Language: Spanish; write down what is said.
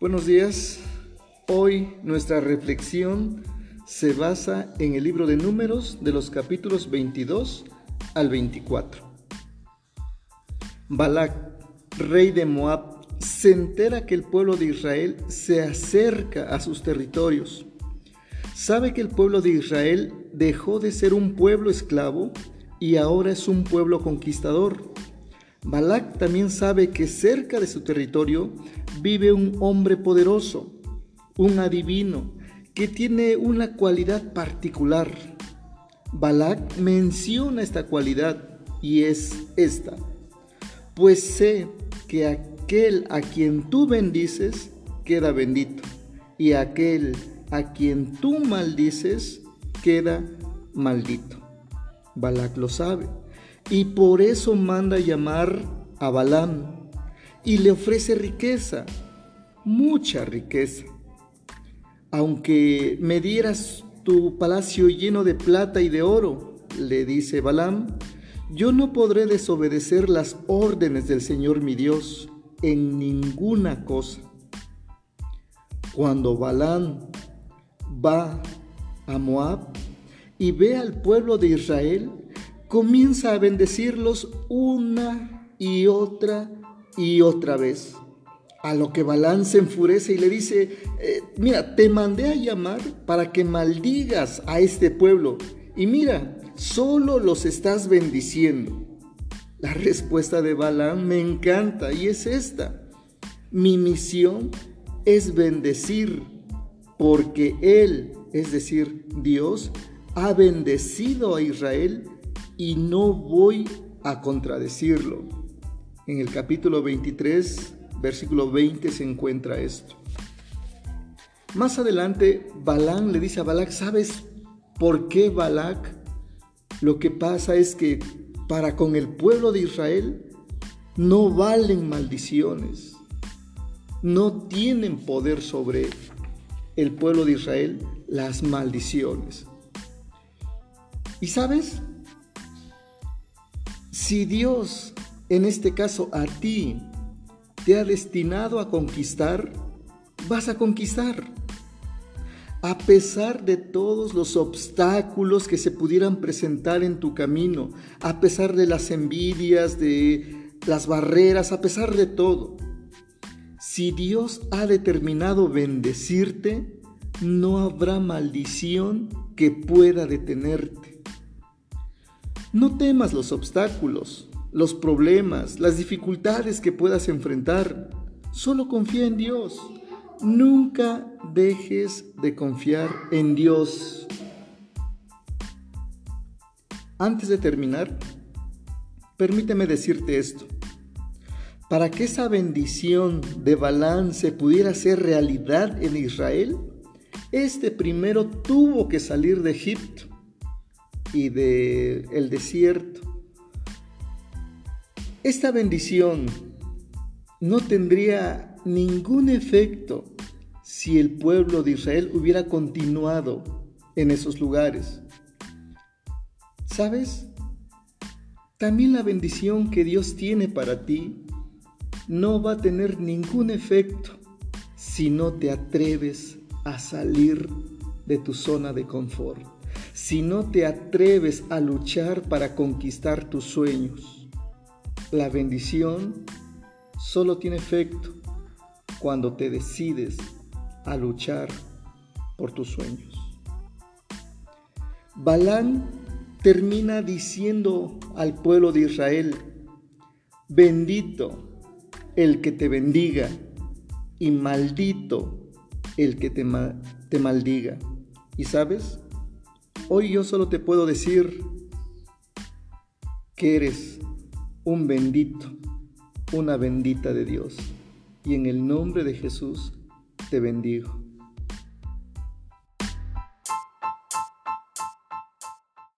Buenos días. Hoy nuestra reflexión se basa en el libro de números de los capítulos 22 al 24. Balak, rey de Moab, se entera que el pueblo de Israel se acerca a sus territorios. Sabe que el pueblo de Israel dejó de ser un pueblo esclavo y ahora es un pueblo conquistador. Balak también sabe que cerca de su territorio vive un hombre poderoso, un adivino, que tiene una cualidad particular. Balak menciona esta cualidad y es esta. Pues sé que aquel a quien tú bendices queda bendito y aquel a quien tú maldices queda maldito. Balak lo sabe y por eso manda llamar a Balaam y le ofrece riqueza, mucha riqueza. Aunque me dieras tu palacio lleno de plata y de oro, le dice Balaam, yo no podré desobedecer las órdenes del Señor mi Dios en ninguna cosa. Cuando Balaam va a Moab y ve al pueblo de Israel, comienza a bendecirlos una y otra y otra vez. A lo que Balán se enfurece y le dice, eh, mira, te mandé a llamar para que maldigas a este pueblo. Y mira, solo los estás bendiciendo. La respuesta de Balán me encanta y es esta. Mi misión es bendecir porque Él, es decir, Dios, ha bendecido a Israel y no voy a contradecirlo. En el capítulo 23, versículo 20 se encuentra esto. Más adelante, Balán le dice a Balac, ¿sabes por qué Balac? Lo que pasa es que para con el pueblo de Israel no valen maldiciones, no tienen poder sobre el pueblo de Israel las maldiciones. ¿Y sabes? Si Dios, en este caso a ti, te ha destinado a conquistar, vas a conquistar. A pesar de todos los obstáculos que se pudieran presentar en tu camino, a pesar de las envidias, de las barreras, a pesar de todo. Si Dios ha determinado bendecirte, no habrá maldición que pueda detenerte. No temas los obstáculos, los problemas, las dificultades que puedas enfrentar. Solo confía en Dios. Nunca dejes de confiar en Dios. Antes de terminar, permíteme decirte esto. Para que esa bendición de balance pudiera ser realidad en Israel, este primero tuvo que salir de Egipto y del el desierto. Esta bendición no tendría ningún efecto si el pueblo de Israel hubiera continuado en esos lugares. ¿Sabes? También la bendición que Dios tiene para ti no va a tener ningún efecto si no te atreves a salir de tu zona de confort si no te atreves a luchar para conquistar tus sueños. La bendición solo tiene efecto cuando te decides a luchar por tus sueños. Balán termina diciendo al pueblo de Israel, bendito el que te bendiga y maldito el que te, te maldiga. ¿Y sabes? Hoy yo solo te puedo decir que eres un bendito, una bendita de Dios. Y en el nombre de Jesús te bendigo.